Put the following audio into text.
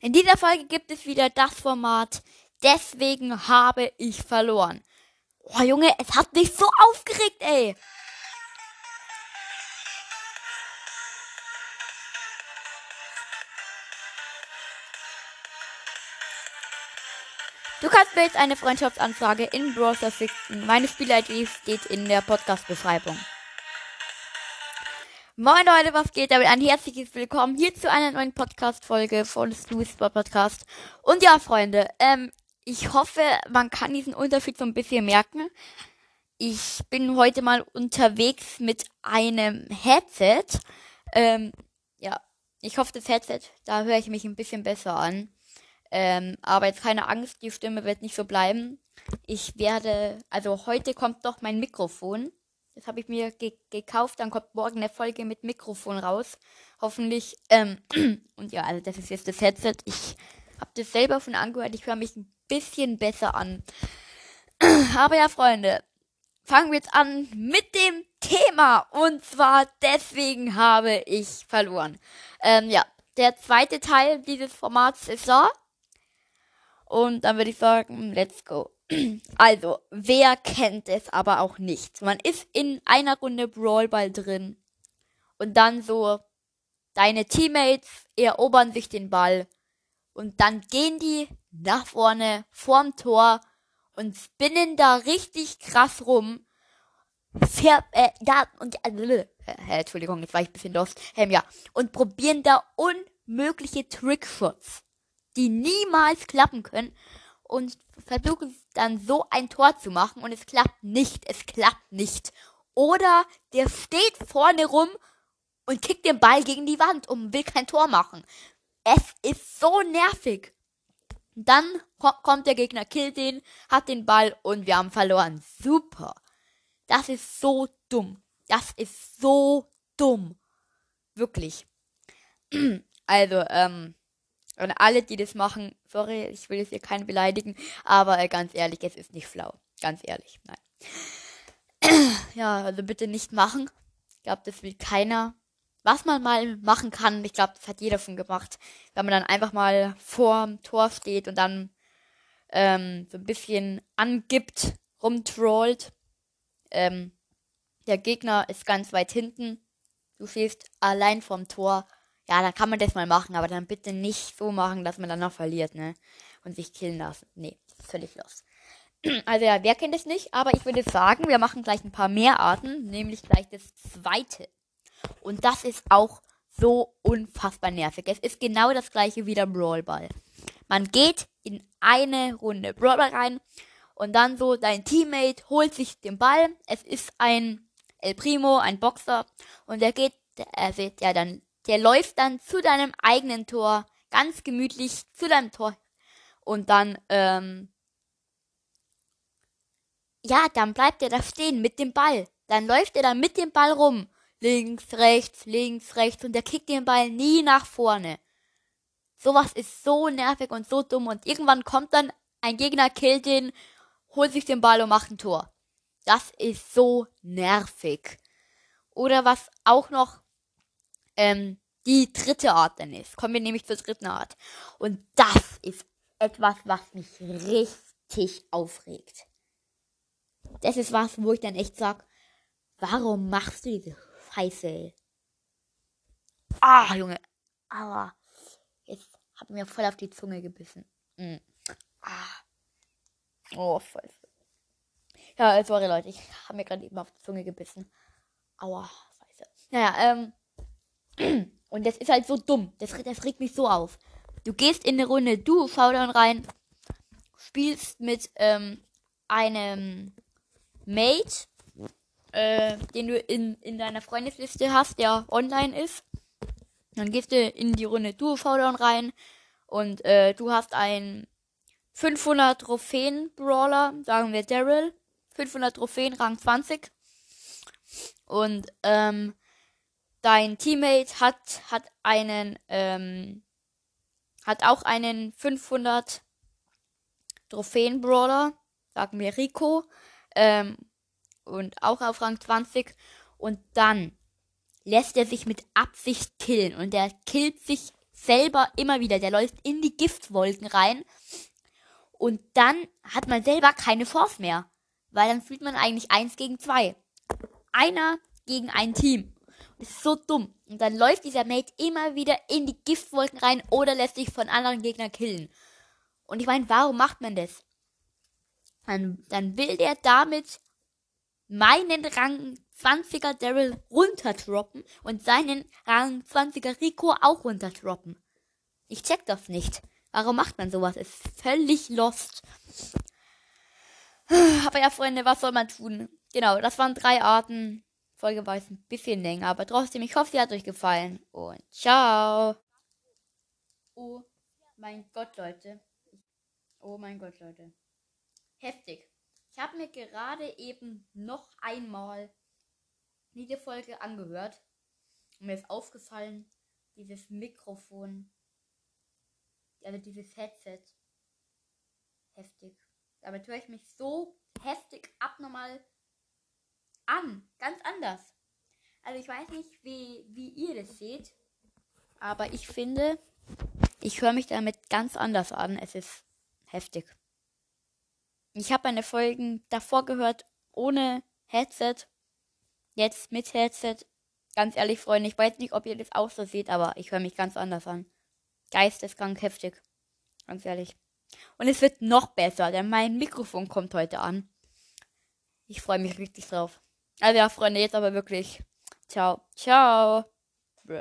In dieser Folge gibt es wieder das Format. Deswegen habe ich verloren. Oh Junge, es hat mich so aufgeregt, ey. Du kannst mir jetzt eine Freundschaftsanfrage in Browser schicken. Meine Spiel-ID steht in der Podcast-Beschreibung. Moin Leute, was geht damit? Ein herzliches Willkommen hier zu einer neuen Podcast-Folge von Stu's Podcast. Und ja, Freunde, ähm, ich hoffe, man kann diesen Unterschied so ein bisschen merken. Ich bin heute mal unterwegs mit einem Headset. Ähm, ja, ich hoffe, das Headset, da höre ich mich ein bisschen besser an. Ähm, aber jetzt keine Angst, die Stimme wird nicht so bleiben. Ich werde, also heute kommt doch mein Mikrofon. Das habe ich mir ge gekauft. Dann kommt morgen eine Folge mit Mikrofon raus. Hoffentlich. Ähm, und ja, also das ist jetzt das Headset. Ich habe das selber von angehört. Ich höre mich ein bisschen besser an. Aber ja, Freunde, fangen wir jetzt an mit dem Thema. Und zwar deswegen habe ich verloren. Ähm, ja, der zweite Teil dieses Formats ist da. Und dann würde ich sagen, let's go. Also, wer kennt es aber auch nicht? Man ist in einer Runde Brawlball drin. Und dann so, deine Teammates erobern sich den Ball. Und dann gehen die nach vorne vorm Tor und spinnen da richtig krass rum. Fair, äh, da, und, äh, äh, Entschuldigung, jetzt war ich ein bisschen lost. Ähm, ja. Und probieren da unmögliche Trickshots die niemals klappen können und versuchen dann so ein Tor zu machen und es klappt nicht, es klappt nicht. Oder der steht vorne rum und kickt den Ball gegen die Wand und will kein Tor machen. Es ist so nervig. Dann kommt der Gegner, killt den, hat den Ball und wir haben verloren. Super. Das ist so dumm. Das ist so dumm. Wirklich. Also, ähm, und alle, die das machen, sorry, ich will jetzt hier keinen beleidigen, aber äh, ganz ehrlich, es ist nicht flau. Ganz ehrlich, nein. ja, also bitte nicht machen. Ich glaube, das will keiner. Was man mal machen kann, ich glaube, das hat jeder schon gemacht, wenn man dann einfach mal vorm Tor steht und dann ähm, so ein bisschen angibt, rumtrollt. Ähm, der Gegner ist ganz weit hinten. Du stehst allein vorm Tor ja, dann kann man das mal machen, aber dann bitte nicht so machen, dass man dann noch verliert, ne? Und sich killen lassen. Nee, völlig los. Also ja, wer kennt es nicht? Aber ich würde sagen, wir machen gleich ein paar mehr Arten, nämlich gleich das zweite. Und das ist auch so unfassbar nervig. Es ist genau das gleiche wie der Brawlball. Man geht in eine Runde Brawlball rein und dann so dein Teammate holt sich den Ball. Es ist ein El Primo, ein Boxer und der geht, er sieht ja dann der läuft dann zu deinem eigenen Tor, ganz gemütlich zu deinem Tor. Und dann, ähm, ja, dann bleibt er da stehen mit dem Ball. Dann läuft er dann mit dem Ball rum. Links, rechts, links, rechts. Und der kickt den Ball nie nach vorne. Sowas ist so nervig und so dumm. Und irgendwann kommt dann ein Gegner, killt den, holt sich den Ball und macht ein Tor. Das ist so nervig. Oder was auch noch ähm, die dritte Art dann ist. Kommen wir nämlich zur dritten Art. Und das ist etwas, was mich richtig aufregt. Das ist was, wo ich dann echt sag, warum machst du diese Scheiße? Ah, Junge. Aua. Jetzt hat mir voll auf die Zunge gebissen. Mm. Ah. Oh, voll. Ja, sorry Leute, ich habe mir gerade eben auf die Zunge gebissen. Aua, scheiße. Naja, ähm. Und das ist halt so dumm. Das, das regt mich so auf. Du gehst in eine Runde, du Showdown rein, spielst mit ähm, einem Mate, äh, den du in, in deiner Freundesliste hast, der online ist. Dann gehst du in die Runde Duo Showdown rein und äh, du hast einen 500 Trophäen Brawler, sagen wir Daryl, 500 Trophäen Rang 20 und ähm, dein Teammate hat, hat einen, ähm, hat auch einen 500 Trophäen-Brawler, sagen wir Rico, ähm, und auch auf Rang 20. Und dann lässt er sich mit Absicht killen und er killt sich selber immer wieder. Der läuft in die Giftwolken rein. Und dann hat man selber keine Force mehr. Weil dann fühlt man eigentlich eins gegen zwei. Einer gegen ein Team. Das ist so dumm. Und dann läuft dieser Mate immer wieder in die Giftwolken rein oder lässt sich von anderen Gegnern killen. Und ich meine, warum macht man das? Dann, dann will der damit meinen Rang 20er Daryl runterdroppen und seinen Rang 20er Rico auch runterdroppen. Ich check das nicht. Warum macht man sowas? Ist völlig lost. Aber ja, Freunde, was soll man tun? Genau, das waren drei Arten. Folge war jetzt ein bisschen länger, aber trotzdem, ich hoffe, sie hat euch gefallen. Und ciao. Oh mein Gott, Leute. Oh mein Gott, Leute. Heftig. Ich habe mir gerade eben noch einmal diese Folge angehört. Und mir ist aufgefallen, dieses Mikrofon, also dieses Headset, heftig. Damit höre ich mich so heftig abnormal an. Ganz anders. Also ich weiß nicht, wie, wie ihr das seht. Aber ich finde, ich höre mich damit ganz anders an. Es ist heftig. Ich habe meine Folgen davor gehört ohne Headset. Jetzt mit Headset. Ganz ehrlich, Freunde, ich weiß nicht, ob ihr das auch so seht, aber ich höre mich ganz anders an. Geisteskrank heftig. Ganz ehrlich. Und es wird noch besser, denn mein Mikrofon kommt heute an. Ich freue mich richtig drauf. Also ja, Freunde, jetzt aber wirklich. Ciao. Ciao.